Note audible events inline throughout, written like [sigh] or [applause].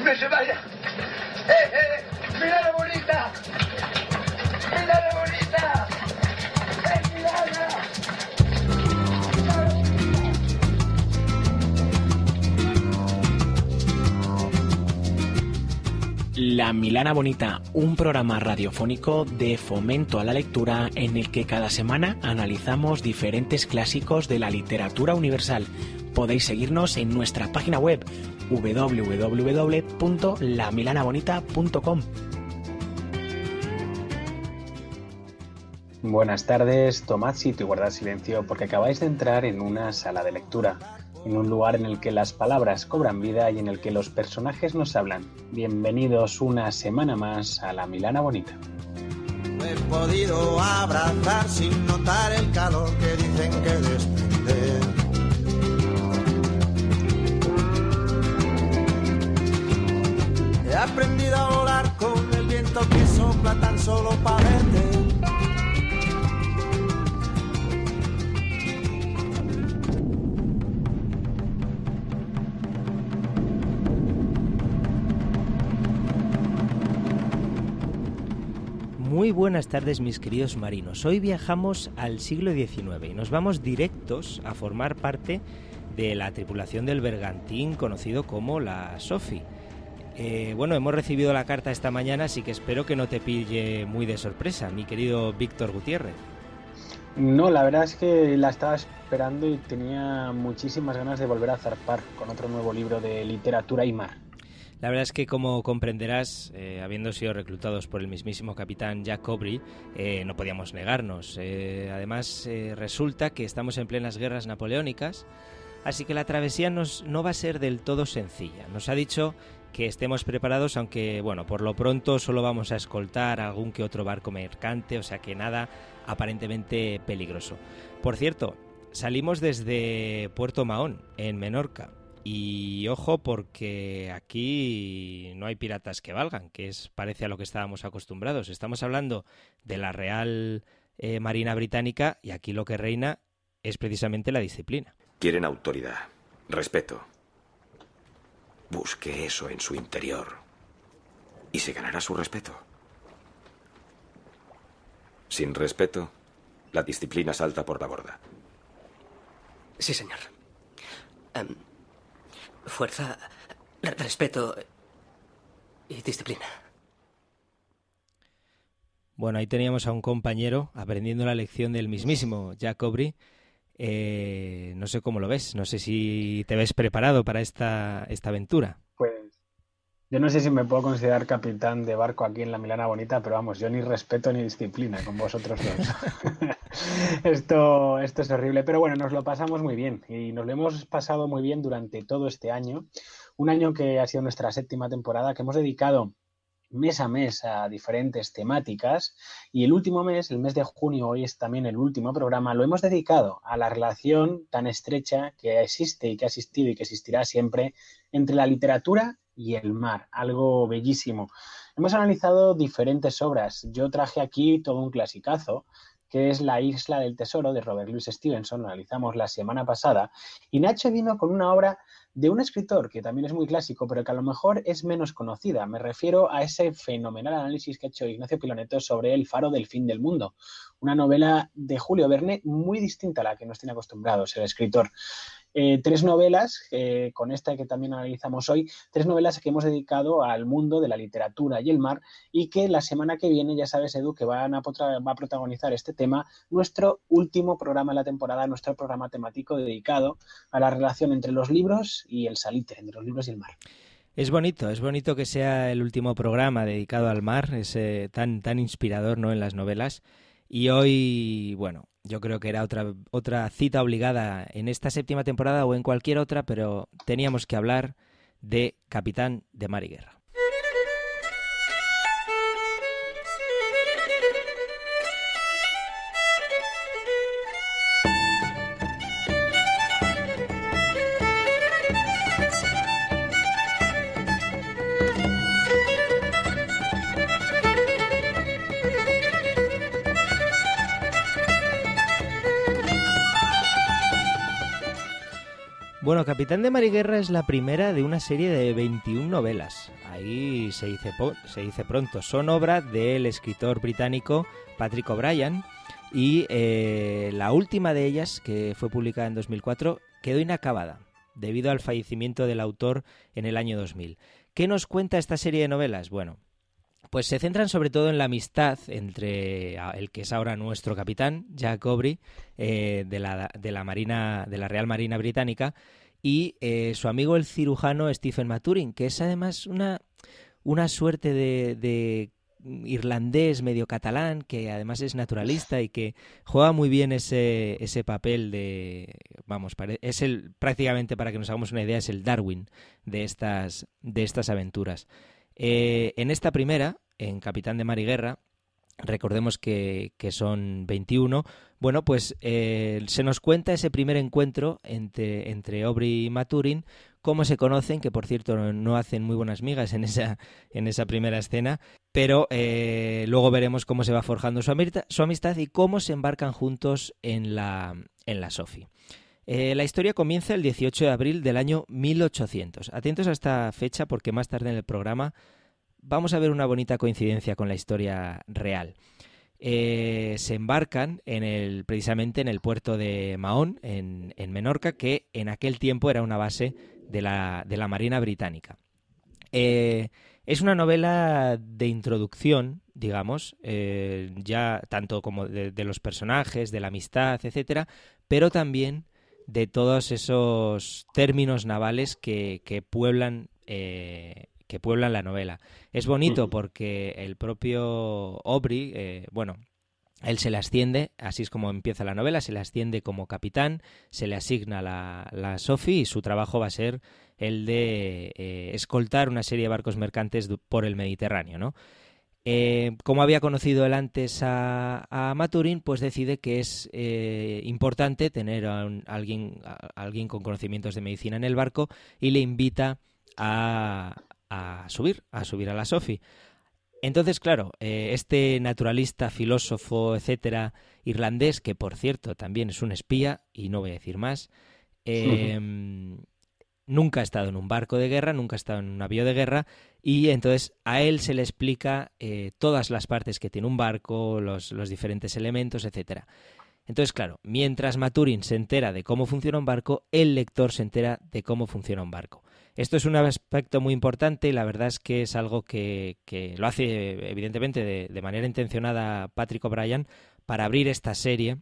me se vaya. ¡Eh, eh! ¡Mirada bonita! ¡Mirada bonita! ¡Eh! La Milana Bonita, un programa radiofónico de fomento a la lectura en el que cada semana analizamos diferentes clásicos de la literatura universal. Podéis seguirnos en nuestra página web www.lamilanabonita.com. Buenas tardes, tomad sitio y guardad silencio porque acabáis de entrar en una sala de lectura, en un lugar en el que las palabras cobran vida y en el que los personajes nos hablan. Bienvenidos una semana más a la Milana Bonita. No he podido abrazar sin notar el calor que dicen que desprende. Aprendido a volar con el viento que sopla tan solo para. Muy buenas tardes mis queridos marinos. Hoy viajamos al siglo XIX y nos vamos directos a formar parte de la tripulación del bergantín conocido como la Sophie. Eh, bueno, hemos recibido la carta esta mañana, así que espero que no te pille muy de sorpresa, mi querido Víctor Gutiérrez. No, la verdad es que la estaba esperando y tenía muchísimas ganas de volver a zarpar con otro nuevo libro de literatura y mar. La verdad es que, como comprenderás, eh, habiendo sido reclutados por el mismísimo capitán Jack Aubrey, eh, no podíamos negarnos. Eh, además, resulta que estamos en plenas guerras napoleónicas, así que la travesía nos, no va a ser del todo sencilla. Nos ha dicho que estemos preparados, aunque, bueno, por lo pronto solo vamos a escoltar algún que otro barco mercante, o sea que nada aparentemente peligroso. Por cierto, salimos desde Puerto Mahón, en Menorca. Y ojo porque aquí no hay piratas que valgan, que es parece a lo que estábamos acostumbrados. Estamos hablando de la Real eh, Marina Británica y aquí lo que reina es precisamente la disciplina. Quieren autoridad, respeto. Busque eso en su interior y se ganará su respeto. Sin respeto, la disciplina salta por la borda. Sí, señor. Em, fuerza, re- respeto y disciplina. Bueno, ahí teníamos a un compañero aprendiendo la lección del mismísimo Jack Aubrey. Eh, no sé cómo lo ves, no sé si te ves preparado para esta, esta aventura. Pues yo no sé si me puedo considerar capitán de barco aquí en la Milana Bonita, pero vamos, yo ni respeto ni disciplina con vosotros dos. [laughs] [laughs] esto, esto es horrible, pero bueno, nos lo pasamos muy bien y nos lo hemos pasado muy bien durante todo este año. Un año que ha sido nuestra séptima temporada, que hemos dedicado mes a mes a diferentes temáticas y el último mes, el mes de junio, hoy es también el último programa, lo hemos dedicado a la relación tan estrecha que existe y que ha existido y que existirá siempre entre la literatura y el mar, algo bellísimo. Hemos analizado diferentes obras. Yo traje aquí todo un clasicazo, que es La Isla del Tesoro de Robert Louis Stevenson, lo analizamos la semana pasada, y Nacho vino con una obra de un escritor que también es muy clásico, pero que a lo mejor es menos conocida. Me refiero a ese fenomenal análisis que ha hecho Ignacio Piloneto sobre El faro del fin del mundo, una novela de Julio Verne muy distinta a la que nos tiene acostumbrados el escritor. Eh, tres novelas, eh, con esta que también analizamos hoy, tres novelas que hemos dedicado al mundo de la literatura y el mar y que la semana que viene, ya sabes Edu, que van a, va a protagonizar este tema, nuestro último programa de la temporada, nuestro programa temático dedicado a la relación entre los libros y el salitre, entre los libros y el mar. Es bonito, es bonito que sea el último programa dedicado al mar, es eh, tan, tan inspirador ¿no? en las novelas. Y hoy, bueno, yo creo que era otra, otra cita obligada en esta séptima temporada o en cualquier otra, pero teníamos que hablar de Capitán de Mar y Guerra. Bueno, Capitán de Mariguerra es la primera de una serie de 21 novelas. Ahí se dice, se dice pronto. Son obra del escritor británico Patrick O'Brien y eh, la última de ellas, que fue publicada en 2004, quedó inacabada debido al fallecimiento del autor en el año 2000. ¿Qué nos cuenta esta serie de novelas? Bueno, pues se centran sobre todo en la amistad entre el que es ahora nuestro capitán, Jack Aubrey, eh, de, la, de, la Marina, de la Real Marina Británica, y eh, su amigo el cirujano Stephen Maturin, que es además una, una suerte de, irlandés medio catalán, que además es naturalista y que juega muy bien ese, ese papel de, vamos, es el, prácticamente para que nos hagamos una idea, es el Darwin de estas, de estas aventuras. Eh, en esta primera, en Capitán de Mar y Guerra, recordemos que, son 21, bueno, pues eh, se nos cuenta ese primer encuentro entre, entre Aubrey y Maturin, cómo se conocen, que por cierto no hacen muy buenas migas en esa, en esa primera escena, pero eh, luego veremos cómo se va forjando su, amistad, y cómo se embarcan juntos en la, en la Sophie. Eh, la historia comienza el 18 de abril del año 1800. Atentos a esta fecha porque más tarde en el programa vamos a ver una bonita coincidencia con la historia real. Eh, se embarcan en el, precisamente en el puerto de Mahón, en, Menorca, que en aquel tiempo era una base de la, Marina Británica. Eh, es una novela de introducción, digamos, ya tanto como de, los personajes, de la amistad, etcétera, pero también de todos esos términos navales que, que pueblan que pueblan la novela. Es bonito porque el propio Aubrey, eh, bueno, él se le asciende, así es como empieza la novela, se le asciende como capitán, se le asigna la, la Sophie y su trabajo va a ser el de eh, escoltar una serie de barcos mercantes por el Mediterráneo, ¿no? Eh, como había conocido él antes a, a Maturin, pues decide que es importante tener a, alguien, a alguien con conocimientos de medicina en el barco y le invita a, subir, a subir a la Sofi. Entonces, claro, eh, este naturalista, filósofo, etcétera, irlandés, que por cierto también es un espía, y no voy a decir más, em, nunca ha estado en un barco de guerra, nunca ha estado en un avión de guerra, y entonces a él se le explica eh, todas las partes que tiene un barco, los, diferentes elementos, etcétera. Entonces, claro, mientras Maturin se entera de cómo funciona un barco, el lector se entera de cómo funciona un barco. Esto es un aspecto muy importante y la verdad es que es algo que, lo hace evidentemente de, manera intencionada Patrick O'Brien para abrir esta serie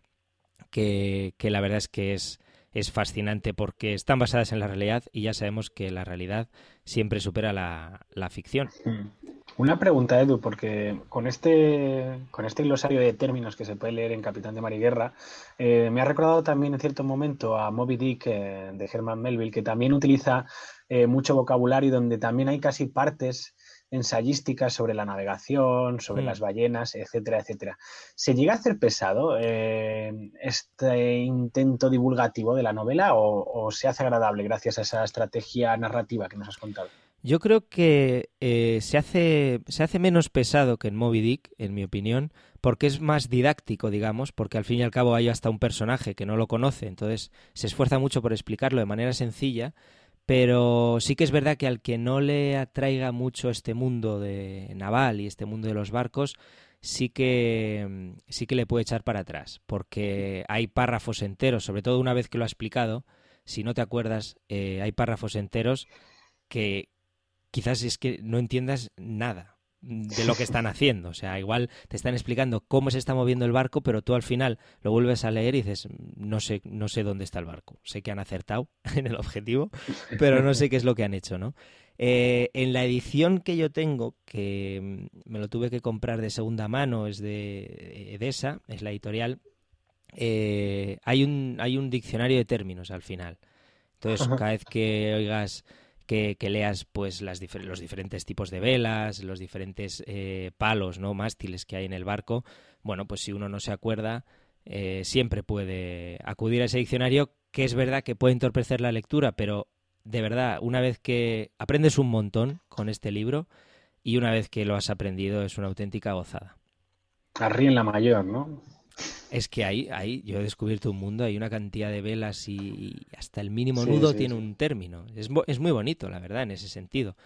que, la verdad es que es, es fascinante porque están basadas en la realidad y ya sabemos que la realidad siempre supera la, ficción. Mm. Una pregunta, Edu, porque con este, con este glosario de términos que se puede leer en Capitán de Mariguerra, eh, me ha recordado también en cierto momento a Moby Dick eh, de Herman Melville, que también utiliza eh, mucho vocabulario donde también hay casi partes ensayísticas sobre la navegación, sobre mm. las ballenas, etcétera, etcétera. ¿Se llega a hacer pesado eh, este intento divulgativo de la novela o, se hace agradable gracias a esa estrategia narrativa que nos has contado? Yo creo que eh, se, hace, se hace menos pesado que en Moby Dick, en mi opinión, porque es más didáctico, digamos, porque al fin y al cabo hay hasta un personaje que no lo conoce, entonces se esfuerza mucho por explicarlo de manera sencilla pero sí que es verdad que al que no le atraiga mucho este mundo de naval y este mundo de los barcos, sí que sí que le puede echar para atrás, porque hay párrafos enteros, sobre todo una vez que lo ha explicado, si no te acuerdas, eh, hay párrafos enteros que quizás es que no entiendas nada de lo que están haciendo. O sea, igual te están explicando cómo se está moviendo el barco, pero tú al final lo vuelves a leer y dices, no sé, no sé dónde está el barco. Sé que han acertado [laughs] en el objetivo, pero no sé qué es lo que han hecho, ¿no? Eh, en la edición que yo tengo, que me lo tuve que comprar de segunda mano, es de Edesa, es la editorial, eh, hay, un, hay un diccionario de términos al final. Entonces, cada vez que oigas que, leas pues las los diferentes tipos de velas, los diferentes eh, palos, ¿no? mástiles que hay en el barco, bueno, pues si uno no se acuerda, eh, siempre puede acudir a ese diccionario, que es verdad que puede entorpecer la lectura, pero de verdad, una vez que aprendes un montón con este libro y una vez que lo has aprendido es una auténtica gozada. Arri en la mayor, ¿no? Es que ahí, ahí yo he descubierto un mundo, hay una cantidad de velas y, hasta el mínimo nudo tiene un término. Es, es, muy bonito, la verdad, en ese sentido.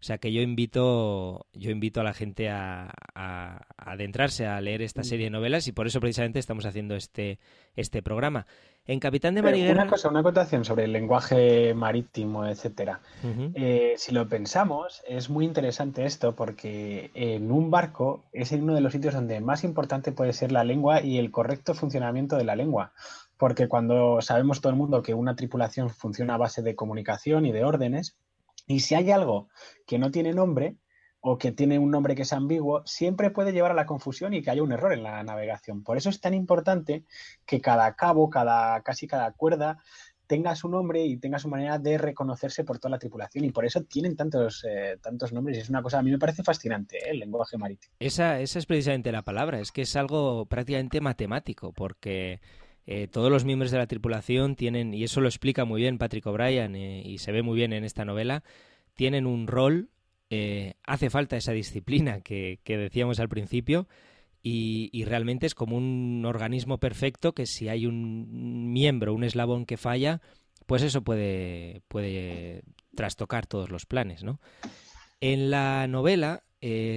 O sea que yo invito, yo invito a la gente a, adentrarse a leer esta serie de novelas y por eso precisamente estamos haciendo este, este programa. En Capitán de Mariguera... Una cosa, una acotación sobre el lenguaje marítimo, etcétera. Eh, si lo pensamos, es muy interesante esto porque en un barco es uno de los sitios donde más importante puede ser la lengua y el correcto funcionamiento de la lengua. Porque cuando sabemos todo el mundo que una tripulación funciona a base de comunicación y de órdenes, y si hay algo que no tiene nombre o que tiene un nombre que es ambiguo, siempre puede llevar a la confusión y que haya un error en la navegación. Por eso es tan importante que cada cabo, cada, casi cada cuerda, tenga su nombre y tenga su manera de reconocerse por toda la tripulación. Y por eso tienen tantos, eh, tantos nombres. Y es una cosa, a mí me parece fascinante, ¿eh? el lenguaje marítimo. Esa, esa es precisamente la palabra, es que es algo prácticamente matemático, porque eh, todos los miembros de la tripulación tienen, y eso lo explica muy bien Patrick O'Brien eh, y se ve muy bien en esta novela, tienen un rol, eh, hace falta esa disciplina que, decíamos al principio, y, realmente es como un organismo perfecto que si hay un miembro, un eslabón que falla, pues eso puede, puede trastocar todos los planes, ¿no? En la novela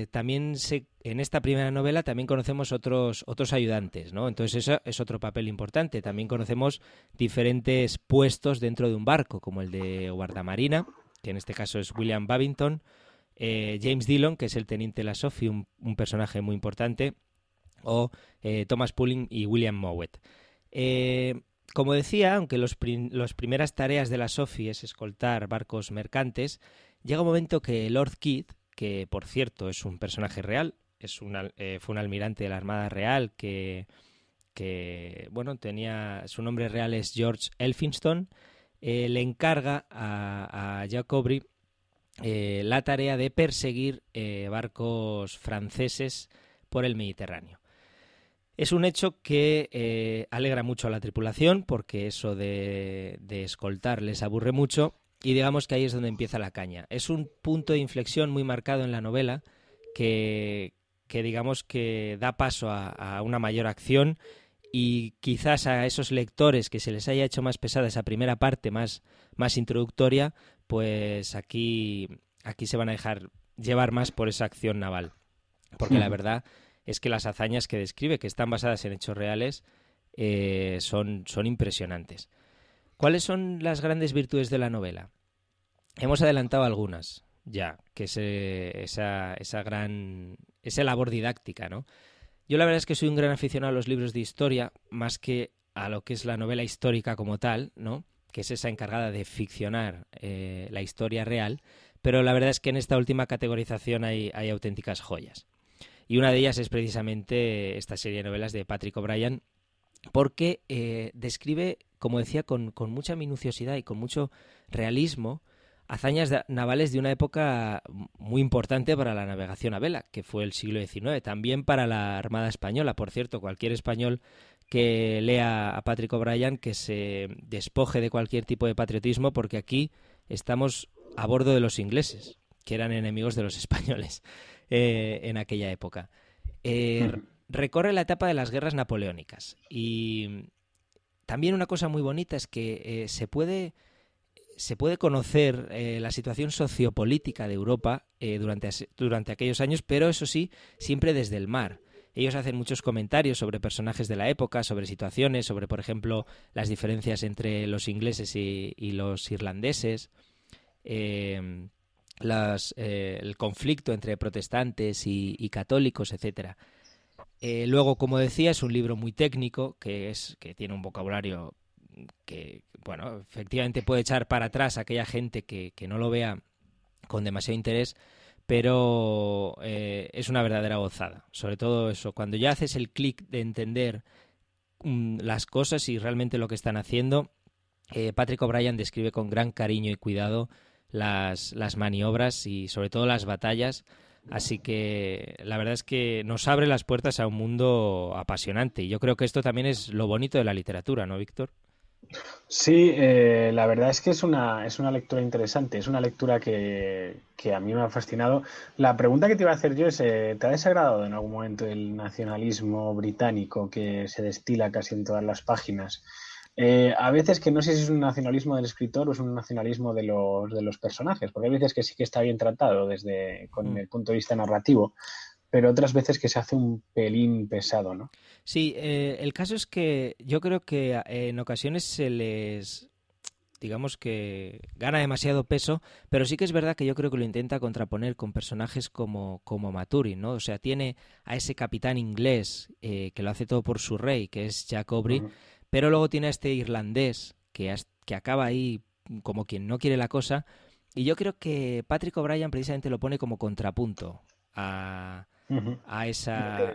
también se, en esta primera novela también conocemos otros, otros ayudantes, ¿no? Entonces eso es otro papel importante. También conocemos diferentes puestos dentro de un barco, como el de guardamarina, que en este caso es William Babington, eh, James Dillon, que es el teniente La Sophie, un, personaje muy importante, o eh, Thomas Pulling y William Mowat. como decía, aunque las primeras tareas de la Sophie es escoltar barcos mercantes, llega un momento que Lord Keith, que por cierto es un personaje real, eh, fue un almirante de la Armada Real que, bueno, tenía, su nombre real es George Elphinstone, eh, le encarga a, a Jack eh, la tarea de perseguir barcos franceses por el Mediterráneo. Es un hecho que alegra mucho a la tripulación porque eso de escoltar les aburre mucho y digamos que ahí es donde empieza la caña. Es un punto de inflexión muy marcado en la novela que, que digamos que da paso a, una mayor acción y quizás a esos lectores que se les haya hecho más pesada esa primera parte más, más introductoria, pues aquí, aquí se van a dejar llevar más por esa acción naval. Porque la verdad es que las hazañas que describe, que están basadas en hechos reales, eh, son, son impresionantes. ¿Cuáles son las grandes virtudes de la novela? Hemos adelantado algunas ya, que es esa, esa gran esa labor didáctica, ¿no? Yo la verdad es que soy un gran aficionado a los libros de historia, más que a lo que es la novela histórica como tal, ¿no? que es esa encargada de ficcionar eh, la historia real, pero la verdad es que en esta última categorización hay, hay auténticas joyas. Y una de ellas es precisamente esta serie de novelas de Patrick O'Brien, porque eh, describe, como decía, con, con, mucha minuciosidad y con mucho realismo hazañas navales de una época muy importante para la navegación a vela, que fue el siglo XIX, también para la Armada Española. Por cierto, cualquier español que lea a Patrick O'Brien que se despoje de cualquier tipo de patriotismo, porque aquí estamos a bordo de los ingleses, que eran enemigos de los [laughs] españoles eh, en aquella época. Eh, recorre la etapa de las guerras napoleónicas y también una cosa muy bonita es que eh, se puede se puede conocer eh, la situación sociopolítica de Europa eh, durante, durante aquellos años, pero eso sí, siempre desde el mar. Ellos hacen muchos comentarios sobre personajes de la época, sobre situaciones, sobre, por ejemplo, las diferencias entre los ingleses y, los irlandeses, em, eh, el conflicto entre protestantes y, y católicos, etcétera. luego, como decía, es un libro muy técnico, que, es, que tiene un vocabulario que, bueno, efectivamente puede echar para atrás a aquella gente que, que no lo vea con demasiado interés, pero eh, es una verdadera gozada. Sobre todo eso, cuando ya haces el clic de entender mm, las cosas y realmente lo que están haciendo. Eh, Patrick O'Brien describe con gran cariño y cuidado las, las maniobras y sobre todo las batallas. Así que la verdad es que nos abre las puertas a un mundo apasionante. Y yo creo que esto también es lo bonito de la literatura, ¿no, Víctor? Sí, eh, la verdad es que es una, es una lectura interesante, es una lectura que, a mí me ha fascinado. La pregunta que te iba a hacer yo es, eh, ¿te ha desagradado en algún momento el nacionalismo británico que se destila casi en todas las páginas? Eh, a veces que no sé si es un nacionalismo del escritor o es un nacionalismo de los, de los personajes, porque hay veces que sí que está bien tratado desde con mm. el punto de vista narrativo, pero otras veces que se hace un pelín pesado, ¿no? Sí, eh, el caso es que yo creo que eh, en ocasiones se les digamos que gana demasiado peso, pero sí que es verdad que yo creo que lo intenta contraponer con personajes como, como Maturin, ¿no? O sea, tiene a ese capitán inglés que lo hace todo por su rey, que es Jack Aubrey, pero luego tiene a este irlandés que, que acaba ahí como quien no quiere la cosa. Y yo creo que Patrick O'Brien precisamente lo pone como contrapunto a, a esa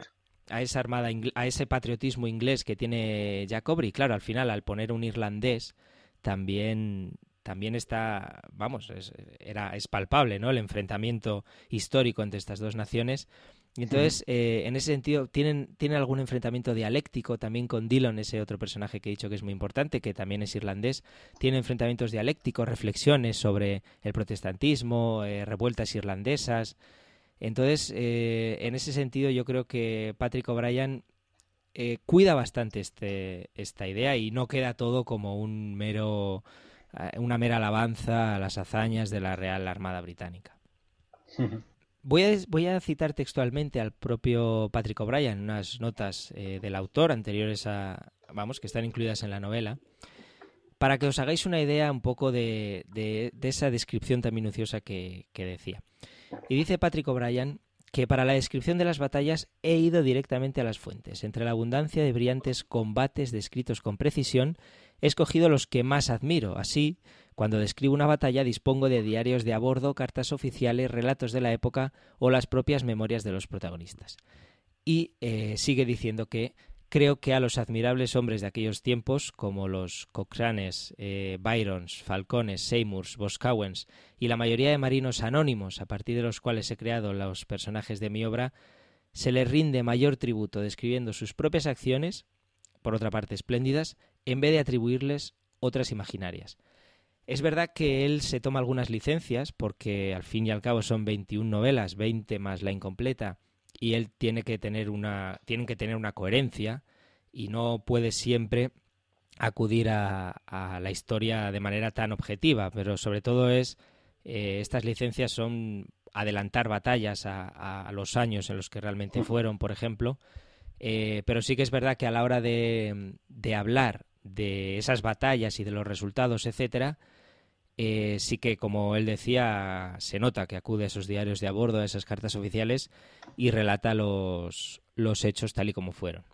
a esa armada a ese patriotismo inglés que tiene Jacobi. Claro, al final al poner un irlandés también también está, vamos, es, era es palpable, ¿no? El enfrentamiento histórico entre estas dos naciones y entonces, eh, en ese sentido, tienen, tienen algún enfrentamiento dialéctico también con Dillon, ese otro personaje que he dicho que es muy importante, que también es irlandés. Tiene enfrentamientos dialécticos, reflexiones sobre el protestantismo, eh, revueltas irlandesas. Entonces, eh, en ese sentido, yo creo que Patrick O'Brien cuida bastante este, esta idea y no queda todo como un mero, una mera alabanza a las hazañas de la Real Armada Británica. [laughs] Voy a, voy a, citar textualmente al propio Patrick O'Brien unas notas eh, del autor anteriores a, vamos, que están incluidas en la novela, para que os hagáis una idea un poco de, de, esa descripción tan minuciosa que, que decía. Y dice Patrick O'Brien que para la descripción de las batallas he ido directamente a las fuentes. Entre la abundancia de brillantes combates descritos con precisión, he escogido los que más admiro. Así, cuando describo una batalla dispongo de diarios de a bordo, cartas oficiales, relatos de la época o las propias memorias de los protagonistas. Y eh, sigue diciendo que creo que a los admirables hombres de aquellos tiempos, como los Cochranes, eh, Byrons, Falcones, Seymours, Boscawens y la mayoría de marinos anónimos a partir de los cuales he creado los personajes de mi obra, se les rinde mayor tributo describiendo sus propias acciones, por otra parte espléndidas, en vez de atribuirles otras imaginarias. Es verdad que él se toma algunas licencias porque al fin y al cabo son 21 novelas, 20 más la incompleta y él tiene que tener una tienen que tener una coherencia y no puede siempre acudir a, la historia de manera tan objetiva, pero sobre todo es eh, estas licencias son adelantar batallas a, los años en los que realmente fueron, por ejemplo, eh, pero sí que es verdad que a la hora de, de hablar de esas batallas y de los resultados, etcétera, eh, sí que, como él decía, se nota que acude a esos diarios de a bordo, a esas cartas oficiales y relata los, los hechos tal y como fueron.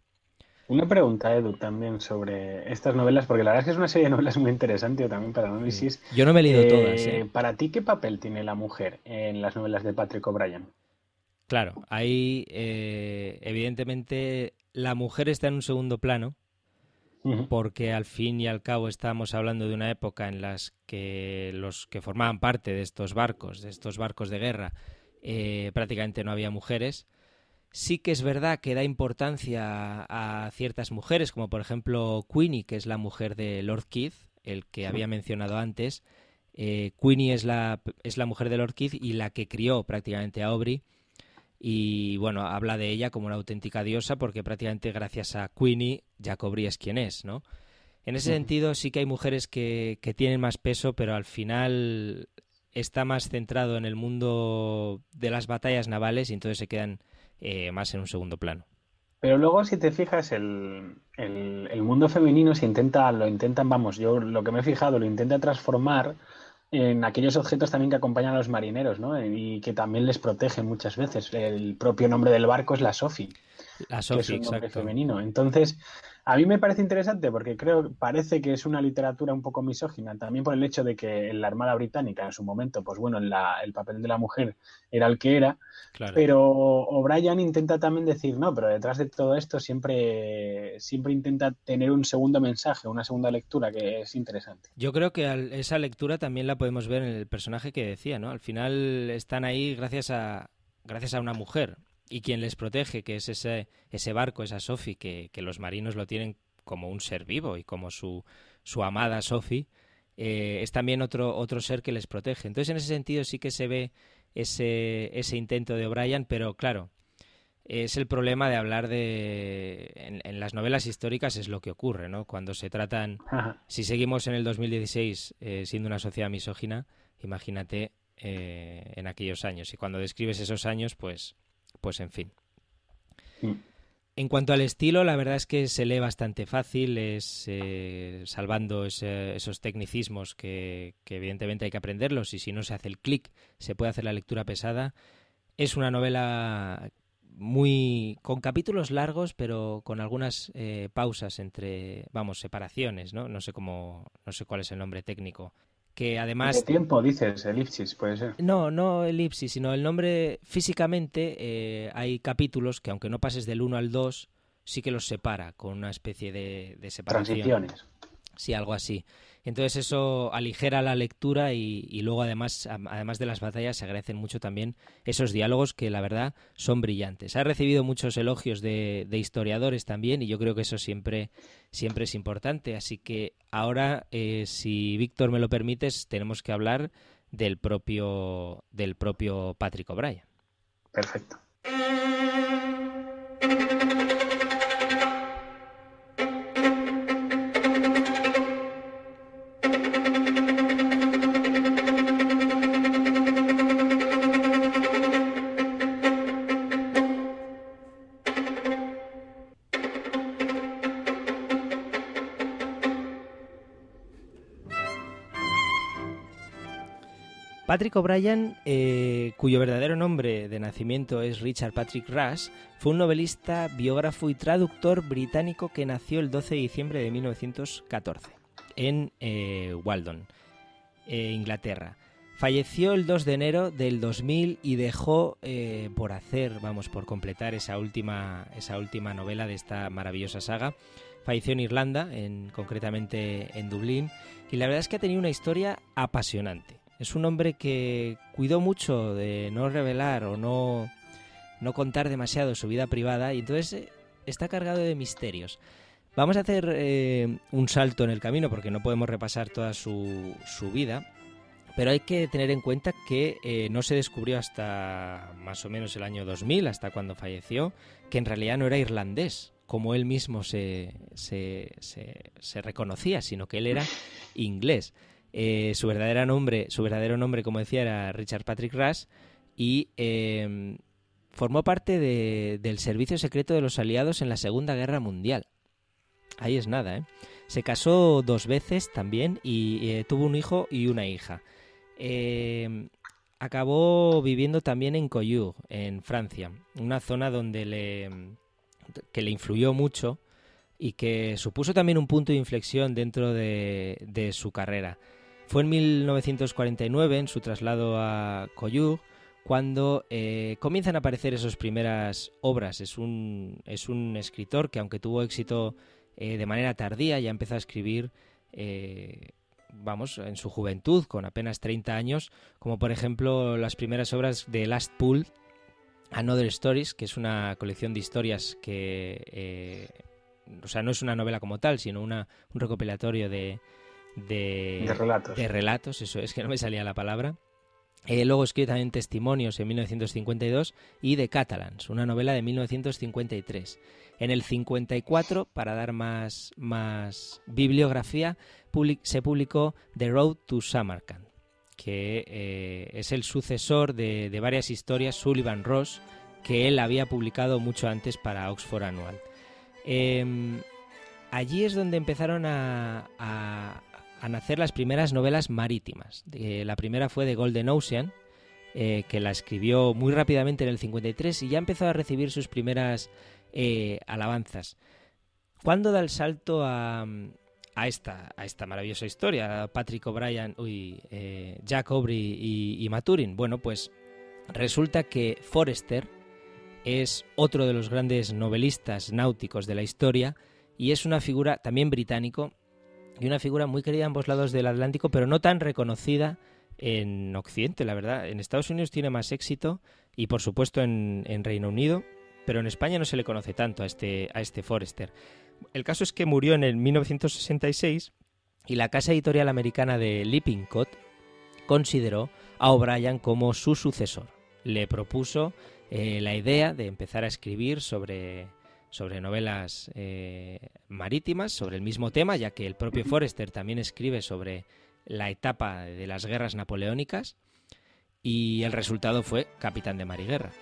Una pregunta, Edu, también sobre estas novelas, porque la verdad es que es una serie de novelas muy interesante también para análisis. Yo no me he leído todas. Eh, ¿eh? Para ti, ¿qué papel tiene la mujer en las novelas de Patrick O'Brien? Claro, ahí evidentemente la mujer está en un segundo plano, porque al fin y al cabo estamos hablando de una época en las que los que formaban parte de estos barcos, de estos barcos de guerra, eh, prácticamente no había mujeres. Sí que es verdad que da importancia a ciertas mujeres, como por ejemplo Queenie, que es la mujer de Lord Keith, el que había mencionado antes. Eh, Queenie es la, es la mujer de Lord Keith y la que crió prácticamente a Aubrey y bueno, habla de ella como una auténtica diosa porque prácticamente gracias a Queenie Jacobri es quien es, ¿no? En ese sentido sí que hay mujeres que, que tienen más peso, pero al final está más centrado en el mundo de las batallas navales y entonces se quedan eh, más en un segundo plano. Pero luego, si te fijas, el, el, el, mundo femenino se intenta, lo intentan, vamos, yo lo que me he fijado, lo intenta transformar en aquellos objetos también que acompañan a los marineros, ¿no? Y que también les protegen muchas veces. El propio nombre del barco es la Sophie. Que es un nombre femenino. Entonces, a mí me parece interesante porque creo, parece que es una literatura un poco misógina, también por el hecho de que en la Armada Británica en su momento, pues bueno, el papel de la mujer era el que era, pero O'Brien intenta también decir, no, pero detrás de todo esto siempre, siempre intenta tener un segundo mensaje, una segunda lectura que es interesante. Yo creo que esa lectura también la podemos ver en el personaje que decía, ¿no? Al final están ahí gracias a, gracias a una mujer y quien les protege, que es ese, ese barco, esa Sophie, que, los marinos lo tienen como un ser vivo y como su, su amada Sophie, eh, es también otro, otro ser que les protege. Entonces, en ese sentido sí que se ve ese, ese intento de O'Brien, pero claro, es el problema de hablar de... En, las novelas históricas es lo que ocurre, ¿no? Cuando se tratan... Si seguimos en el 2016 eh, siendo una sociedad misógina, imagínate eh, en aquellos años. Y cuando describes esos años, pues pues en fin. Mm. En cuanto al estilo, la verdad es que se lee bastante fácil, es eh, salvando esos tecnicismos que, evidentemente hay que aprenderlos y si no se hace el clic se puede hacer la lectura pesada. Es una novela muy con capítulos largos, pero con algunas eh, pausas entre, vamos, separaciones, ¿no? No sé cómo, no sé cuál es el nombre técnico que además... ¿Qué tiempo dices? Elipsis, puede ser. No, no elipsis, sino el nombre físicamente eh, hay capítulos que aunque no pases del 1 al 2, sí que los separa con una especie de, de separación. Transiciones. Sí, algo así. Entonces eso aligera la lectura y, luego además, además de las batallas se agradecen mucho también esos diálogos que la verdad son brillantes. Ha recibido muchos elogios de, historiadores también y yo creo que eso siempre, siempre es importante. Así que ahora, eh, si Víctor me lo permites, tenemos que hablar del propio, del propio Patrick O'Brien. Perfecto. Patrick O'Brien, eh, cuyo verdadero nombre de nacimiento es Richard Patrick Rush, fue un novelista, biógrafo y traductor británico que nació el 12 de diciembre de 1914 en eh, Waldon, eh, Inglaterra. Falleció el 2 de enero del 2000 y dejó por hacer, vamos, por completar esa última, esa última novela de esta maravillosa saga. Falleció en Irlanda, en, concretamente en Dublín, y la verdad es que ha tenido una historia apasionante es un hombre que cuidó mucho de no revelar o no, no contar demasiado su vida privada y entonces eh, está cargado de misterios. Vamos a hacer eh, un salto en el camino porque no podemos repasar toda su, su vida, pero hay que tener en cuenta que eh, no se descubrió hasta más o menos el año 2000, hasta cuando falleció, que en realidad no era irlandés, como él mismo se, se, se reconocía, sino que él era inglés. Eh, su, verdadero nombre, su verdadero nombre, como decía, era Richard Patrick Rush y em, formó parte del servicio secreto de los aliados en la Segunda Guerra Mundial. Ahí es nada, ¿eh? Se casó dos veces también y eh, tuvo un hijo y una hija. Em, acabó viviendo también en Coyur, en Francia, una zona donde le, que le influyó mucho y que supuso también un punto de inflexión dentro de su carrera. Fue en 1949, en su traslado a Coyur, cuando eh, comienzan a aparecer esas primeras obras. Es un, es un escritor que, aunque tuvo éxito eh, de manera tardía, ya empezó a escribir, eh, vamos, en su juventud, con apenas 30 años, como por ejemplo las primeras obras de Last Pool, Another Stories, que es una colección de historias que, o sea, no es una novela como tal, sino una, un recopilatorio de, de, relatos. De relatos, eso es que no me salía la palabra. Eh, luego escribe también Testimonios en 1952 y The Catalans, una novela de 1953. En el 54, para dar más, más bibliografía, se publicó The Road to Samarkand, que eh, es el sucesor de, varias historias Sullivan Ross que él había publicado mucho antes para Oxford Annual. Em, allí es donde empezaron a, a nacer las primeras novelas marítimas. la primera fue de Golden Ocean, eh, que la escribió muy rápidamente en el 53 y ya empezó a recibir sus primeras eh, alabanzas. ¿Cuándo da el salto a, a esta, a maravillosa historia, Patrick O'Brien, eh, Jack Aubrey y, y, Maturin. Bueno, pues resulta que Forrester es otro de los grandes novelistas náuticos de la historia y es una figura también británico y una figura muy querida en ambos lados del Atlántico, pero no tan reconocida en Occidente, la verdad. En Estados Unidos tiene más éxito y por supuesto en, en Reino Unido, pero en España no se le conoce tanto a este, a este Forrester. El caso es que murió en el 1966 y la casa editorial americana de Lippincott consideró a O'Brien como su sucesor. Le propuso eh, la idea de empezar a escribir sobre, sobre novelas eh, marítimas, sobre el mismo tema, ya que el propio Forrester también escribe sobre la etapa de las guerras napoleónicas y el resultado fue Capitán de Mar y Guerra,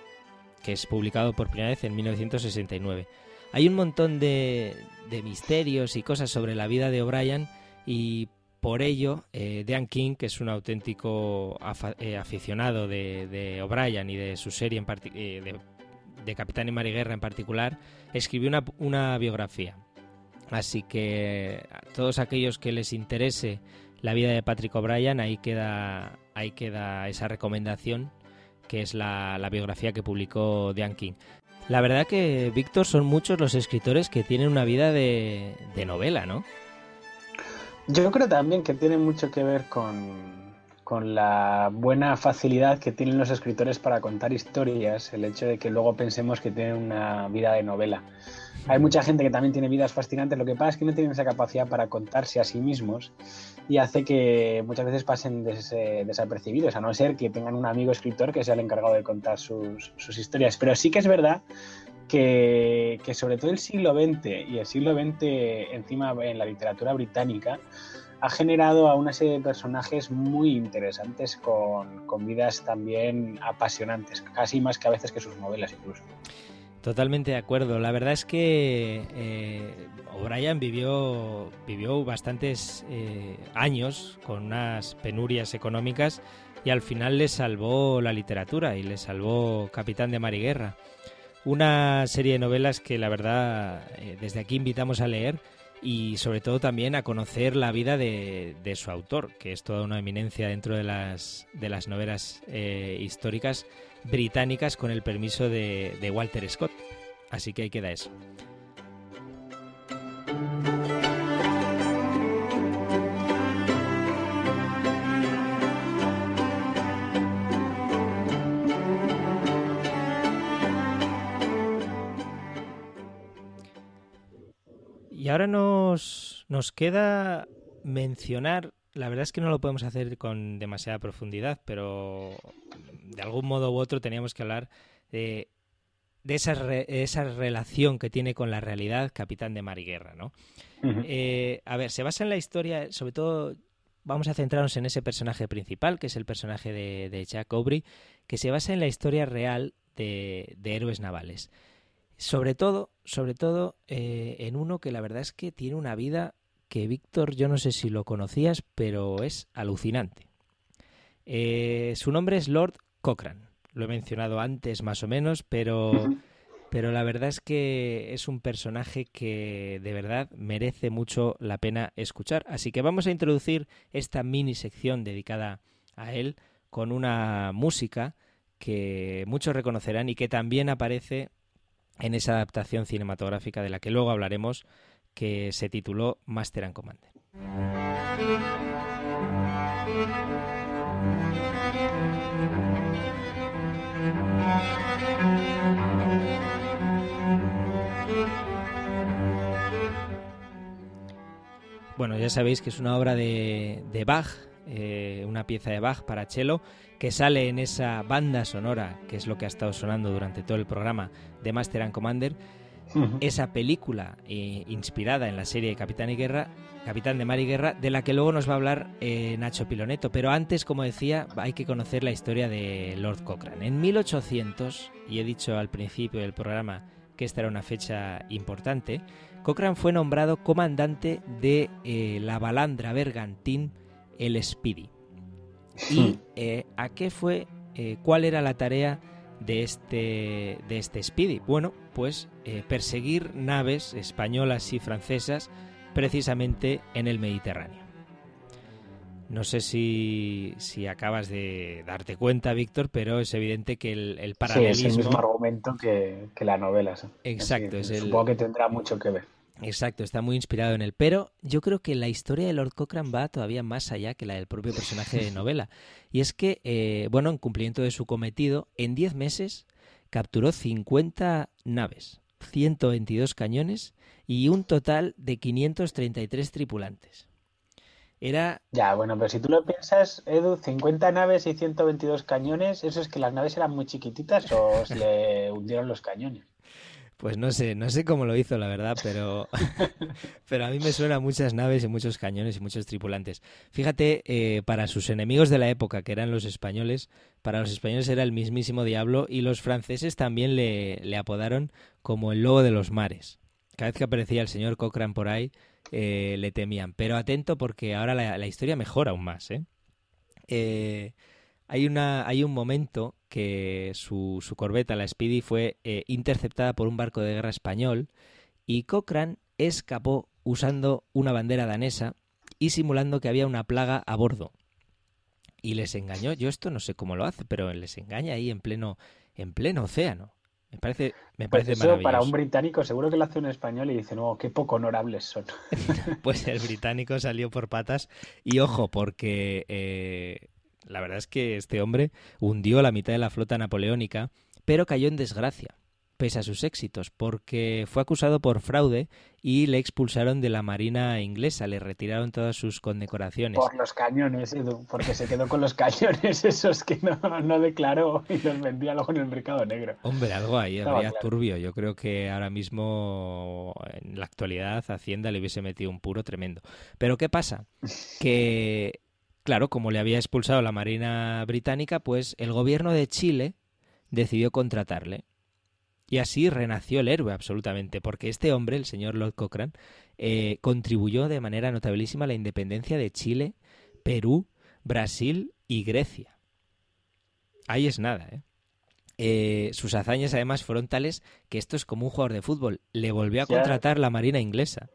que es publicado por primera vez en 1969. Hay un montón de, de misterios y cosas sobre la vida de O'Brien y por ello eh, Dan King, que es un auténtico eh, aficionado de, de O'Brien y de su serie en eh, de, Capitán y Mariguerra en particular, escribió una, una biografía. Así que a todos aquellos que les interese la vida de Patrick O'Brien, ahí queda, ahí queda esa recomendación que es la, la biografía que publicó Dan King. La verdad que, Víctor, son muchos los escritores que tienen una vida de, de novela, ¿no? Yo creo también que tiene mucho que ver con, con, la buena facilidad que tienen los escritores para contar historias, el hecho de que luego pensemos que tienen una vida de novela. Hay mucha gente que también tiene vidas fascinantes, lo que pasa es que no tienen esa capacidad para contarse a sí mismos y hace que muchas veces pasen des, desapercibidos, a no ser que tengan un amigo escritor que sea el encargado de contar sus, sus historias. Pero sí que es verdad que, que, sobre todo el siglo XX y el siglo XX encima en la literatura británica ha generado a una serie de personajes muy interesantes con, con vidas también apasionantes, casi más que a veces que sus novelas incluso. Totalmente de acuerdo. La verdad es que eh, O'Brien vivió, vivió bastantes eh, años con unas penurias económicas y al final le salvó la literatura y le salvó Capitán de Mar y Guerra. Una serie de novelas que la verdad eh, desde aquí invitamos a leer y sobre todo también a conocer la vida de, su autor, que es toda una eminencia dentro de las, de las novelas eh, históricas británicas con el permiso de Walter Scott. Así que ahí queda eso. Ahora nos, nos queda mencionar, la verdad es que no lo podemos hacer con demasiada profundidad, pero de algún modo u otro teníamos que hablar de, de esa, re, esa relación que tiene con la realidad Capitán de Mar y Guerra, ¿no? Uh -huh. eh, a ver, se basa en la historia, sobre todo vamos a centrarnos en ese personaje principal, que es el personaje de, de Jack Aubrey, que se basa en la historia real de, de héroes navales. Sobre todo, sobre todo eh, en uno que la verdad es que tiene una vida que Víctor, yo no sé si lo conocías, pero es alucinante. Eh, su nombre es Lord Cochrane. Lo he mencionado antes más o menos, pero, uh [laughs] -huh. pero la verdad es que es un personaje que de verdad merece mucho la pena escuchar. Así que vamos a introducir esta mini sección dedicada a él con una música que muchos reconocerán y que también aparece en esa adaptación cinematográfica de la que luego hablaremos, que se tituló Master and Commander. Bueno, ya sabéis que es una obra de, de Bach, eh, una pieza de Bach para cello, que sale en esa banda sonora, que es lo que ha estado sonando durante todo el programa de Master and Commander. Uh -huh. Esa película eh, inspirada en la serie Capitán y Guerra, Capitán de Mar y Guerra, de la que luego nos va a hablar eh, Nacho Piloneto. Pero antes, como decía, hay que conocer la historia de Lord Cochrane. En 1800, y he dicho al principio del programa que esta era una fecha importante, Cochrane fue nombrado comandante de eh, la balandra bergantín el Speedy. ¿Y eh, a qué fue, eh, cuál era la tarea de este, de este Speedy? Bueno, pues eh, perseguir naves españolas y francesas precisamente en el Mediterráneo. No sé si, si acabas de darte cuenta, Víctor, pero es evidente que el, paralelismo... Sí, es el mismo argumento que, la novela. Exacto. es Supongo que tendrá mucho que ver. Exacto, está muy inspirado en él. Pero yo creo que la historia de Lord Cochrane va todavía más allá que la del propio personaje de novela. Y es que, eh, bueno, en cumplimiento de su cometido, en 10 meses capturó 50 naves, 122 cañones y un total de 533 tripulantes. Era... Ya, bueno, pero si tú lo piensas, Edu, 50 naves y 122 cañones, ¿eso es que las naves eran muy chiquititas o se le hundieron los cañones? Pues no sé, no sé cómo lo hizo, la verdad, pero, [laughs] pero a mí me suena muchas naves y muchos cañones y muchos tripulantes. Fíjate, eh, para sus enemigos de la época, que eran los españoles, para los españoles era el mismísimo diablo y los franceses también le, le apodaron como el lobo de los mares. Cada vez que aparecía el señor Cochrane por ahí, eh, le temían. Pero atento porque ahora la, la historia mejora aún más. ¿eh? eh hay, una, hay un momento que su, su corbeta, la Speedy, fue eh, interceptada por un barco de guerra español y Cochrane escapó usando una bandera danesa y simulando que había una plaga a bordo. Y les engañó. Yo esto no sé cómo lo hace, pero les engaña ahí en pleno, en pleno océano. Me parece, me pues parece eso para un británico seguro que lo hace un español y dice, no, qué poco honorables son. [laughs] pues el británico salió por patas y ojo, porque eh, la verdad es que este hombre hundió la mitad de la flota napoleónica, pero cayó en desgracia, pese a sus éxitos, porque fue acusado por fraude y le expulsaron de la Marina inglesa, le retiraron todas sus condecoraciones. Por los cañones, Edu, porque se quedó con los cañones [laughs] esos que no, declaró y los vendía luego en el mercado negro. Hombre, algo ahí había turbio. Yo creo que ahora mismo, en la actualidad, Hacienda le hubiese metido un puro tremendo. Pero ¿qué pasa? Que Claro, como le había expulsado la Marina Británica, pues el gobierno de Chile decidió contratarle. Y así renació el héroe absolutamente, porque este hombre, el señor Lord Cochrane, eh, contribuyó de manera notabilísima a la independencia de Chile, Perú, Brasil y Grecia. Ahí es nada, ¿eh? ¿eh? sus hazañas además fueron tales que esto es como un jugador de fútbol. Le volvió a contratar la Marina inglesa.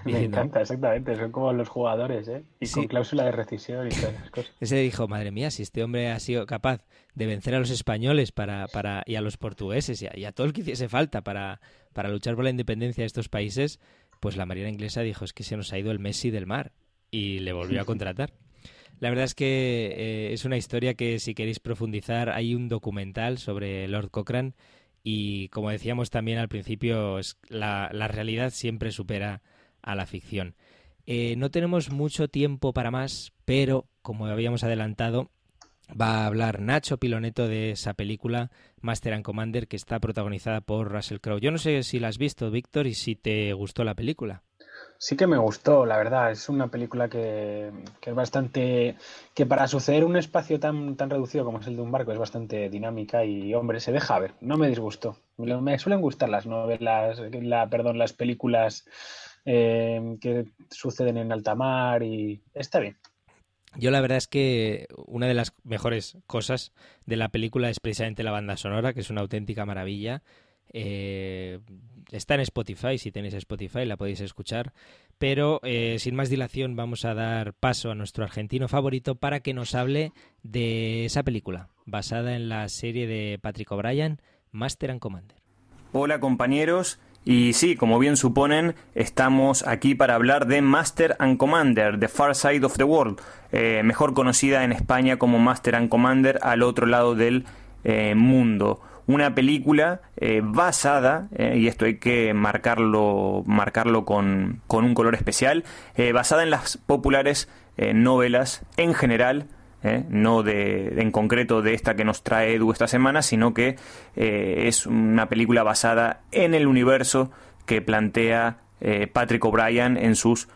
[laughs] Me encanta, exactamente. Son como los jugadores, ¿eh? Y con cláusula de rescisión y todas esas cosas. [laughs] Ese dijo, madre mía, si este hombre ha sido capaz de vencer a los españoles para, para, y a los portugueses y a, todo el que hiciese falta para, para luchar por la independencia de estos países, pues la Marina inglesa dijo, es que se nos ha ido el Messi del mar y le volvió a [laughs] contratar. La verdad es que eh, es una historia que si queréis profundizar hay un documental sobre Lord Cochrane y como decíamos también al principio la, la realidad siempre supera a la ficción. Eh, no tenemos mucho tiempo para más, pero como habíamos adelantado, va a hablar Nacho Piloneto de esa película Master and Commander que está protagonizada por Russell Crowe. Yo no sé si la has visto, Víctor, y si te gustó la película. Sí que me gustó, la verdad. Es una película que, es bastante. que para suceder un espacio tan, tan reducido como es el de un barco es bastante dinámica y, hombre, se deja ver. No me disgustó. Me, suelen gustar las novelas, la, perdón, las películas Em, que suceden en alta mar y está bien. Yo la verdad es que una de las mejores cosas de la película es precisamente la banda sonora, que es una auténtica maravilla. Eh, está en Spotify, si tenéis Spotify la podéis escuchar. Pero eh, sin más dilación vamos a dar paso a nuestro argentino favorito para que nos hable de esa película, basada en la serie de Patrick O'Brien, Master and Commander. Hola compañeros, y sí, como bien suponen, estamos aquí para hablar de Master and Commander, The Far Side of the World, eh, mejor conocida en España como Master and Commander al otro lado del eh, mundo. Una película eh, basada, y esto hay que marcarlo, marcarlo con, con un color especial, basada en las populares novelas en general ¿eh? no de, en concreto de esta que nos trae Edu esta semana, sino que eh, es una película basada en el universo que plantea eh, Patrick O'Brien en sus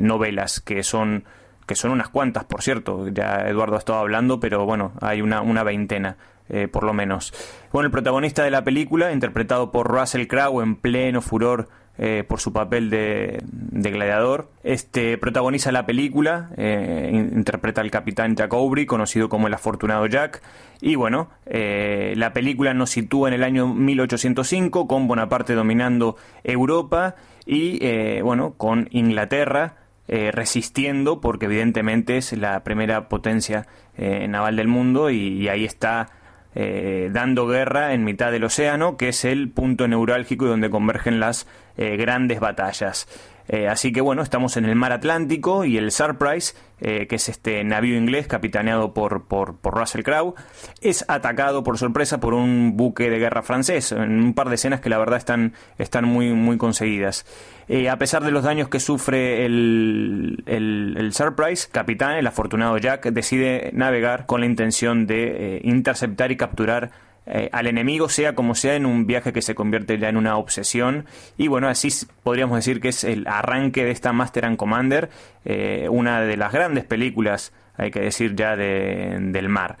novelas, que son, que son unas cuantas, por cierto. Ya Eduardo ha estado hablando, pero bueno, hay una, una veintena. por lo menos. Bueno, el protagonista de la película, interpretado por Russell Crowe en pleno furor eh, por su papel de, gladiador. Este protagoniza la película, eh, interpreta al capitán Jack Aubrey, conocido como el afortunado Jack. Y bueno, eh, la película nos sitúa en el año 1805, con Bonaparte dominando Europa y bueno, con Inglaterra. resistiendo porque evidentemente es la primera potencia naval del mundo y ahí está eh, dando guerra en mitad del océano, que es el punto neurálgico y donde convergen las eh, grandes batallas. Eh, así que bueno, estamos en el mar Atlántico y el Surprise, eh, que es este navío inglés capitaneado por, por, Russell Crowe, es atacado por sorpresa por un buque de guerra francés, en un par de escenas que la verdad están, están muy, muy conseguidas. Eh, a pesar de los daños que sufre el, el, Surprise, capitán, el afortunado Jack, decide navegar con la intención de interceptar y capturar eh, al enemigo, sea como sea, en un viaje que se convierte ya en una obsesión. Y bueno, así podríamos decir que es el arranque de esta Master and Commander, eh, una de las grandes películas, hay que decir ya, del mar.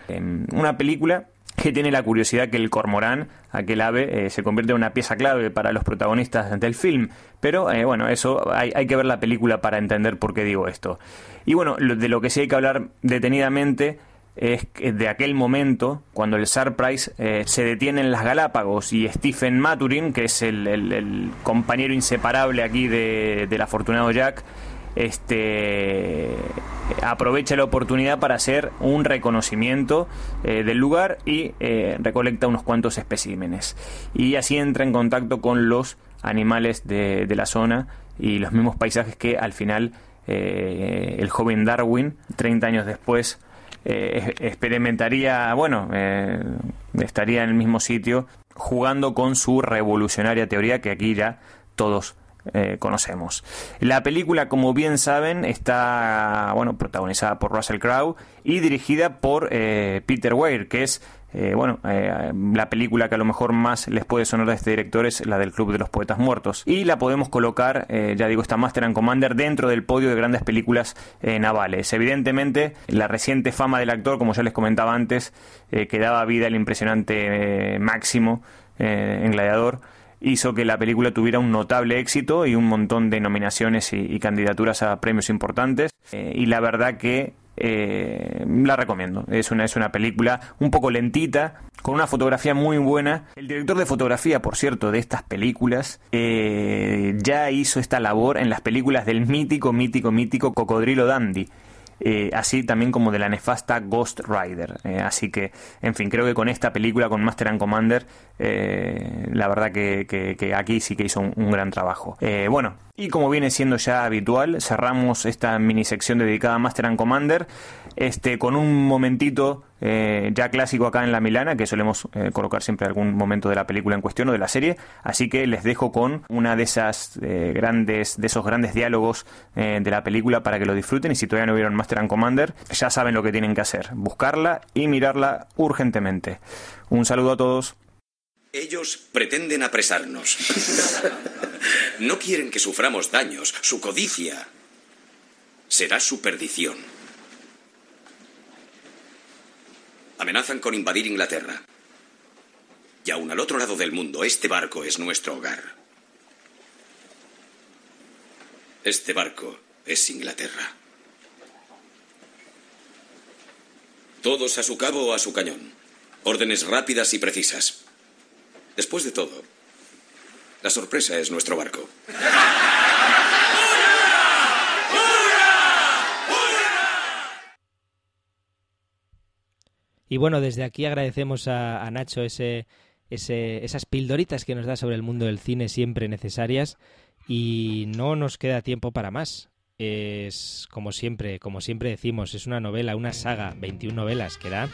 una película que tiene la curiosidad que el cormorán, aquel ave, eh, se convierte en una pieza clave para los protagonistas del film. Pero bueno, eso hay, hay, que ver la película para entender por qué digo esto. Y bueno, de lo que sí hay que hablar detenidamente es de aquel momento cuando el Surprise eh, se detiene en las Galápagos y Stephen Maturin, que es el, compañero inseparable aquí del afortunado Jack, este aprovecha la oportunidad para hacer un reconocimiento eh, del lugar y eh, recolecta unos cuantos especímenes. Y así entra en contacto con los animales de, de la zona y los mismos paisajes que al final el joven Darwin, 30 años después, eh, experimentaría, bueno, eh, estaría en el mismo sitio jugando con su revolucionaria teoría que aquí ya todos eh, conocemos. La película, como bien saben, está bueno protagonizada por Russell Crowe y dirigida por Peter Weir, que es eh, bueno, eh, la película que a lo mejor más les puede sonar de este director es la del Club de los Poetas Muertos. Y la podemos colocar, eh, ya digo, esta Master and Commander dentro del podio de grandes películas navales. Evidentemente, la reciente fama del actor, como ya les comentaba antes, que daba vida al impresionante máximo en Gladiador, hizo que la película tuviera un notable éxito y un montón de nominaciones y candidaturas a premios importantes. y la verdad que eh, la recomiendo. Es una, es una película un poco lentita, con una fotografía muy buena. El director de fotografía, por cierto, de estas películas, eh, ya hizo esta labor en las películas del mítico, mítico, mítico Cocodrilo Dandy. Eh, así también como de la nefasta Ghost Rider. Eh, así que, en fin, creo que con esta película, con Master and Commander, eh, la verdad que, aquí sí que hizo un, gran trabajo. bueno, y como viene siendo ya habitual, cerramos esta mini sección dedicada a Master and Commander este, con un momentito eh, ya clásico acá en la Milana, que solemos eh, colocar siempre algún momento de la película en cuestión o de la serie. Así que les dejo con una de esas eh, grandes, de esos grandes diálogos de la película para que lo disfruten. Y si todavía no vieron Master and Commander, ya saben lo que tienen que hacer: buscarla y mirarla urgentemente. Un saludo a todos. Ellos pretenden apresarnos. [laughs] No quieren que suframos daños. Su codicia será su perdición. Amenazan con invadir Inglaterra. Y aún al otro lado del mundo, este barco es nuestro hogar. Este barco es Inglaterra. Todos a su cabo o a su cañón. Órdenes rápidas y precisas. Después de todo, la sorpresa es nuestro barco. Y bueno, desde aquí agradecemos a, Nacho ese, ese, esas pildoritas que nos da sobre el mundo del cine siempre necesarias y no nos queda tiempo para más. Es como siempre, como siempre decimos, es una novela, una saga, 21 novelas que da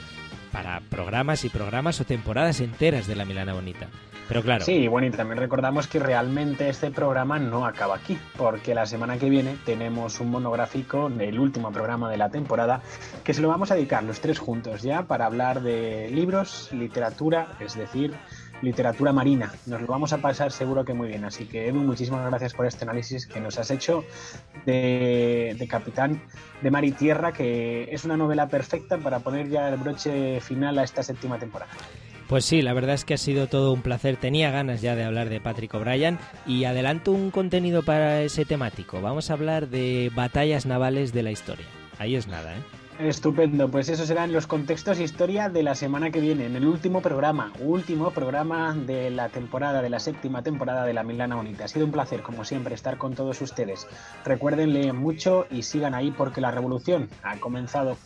para programas y programas o temporadas enteras de La Milana Bonita. Pero claro. Sí, bueno, y también recordamos que realmente este programa no acaba aquí, porque la semana que viene tenemos un monográfico, el último programa de la temporada, que se lo vamos a dedicar los tres juntos ya para hablar de libros, literatura, es decir, literatura marina. Nos lo vamos a pasar seguro que muy bien. Así que, Edu, muchísimas gracias por este análisis que nos has hecho de, Capitán de Mar y Tierra, que es una novela perfecta para poner ya el broche final a esta séptima temporada. Pues sí, la verdad es que ha sido todo un placer. Tenía ganas ya de hablar de Patrick O'Brien y adelanto un contenido para ese temático. Vamos a hablar de batallas navales de la historia. Ahí es nada, ¿eh? Estupendo, pues esos serán los contextos historia de la semana que viene, en el último programa, último programa de la temporada, de la séptima temporada de la Milana Bonita. Ha sido un placer, como siempre, estar con todos ustedes. Recuerden, leen mucho y sigan ahí porque la revolución ha comenzado.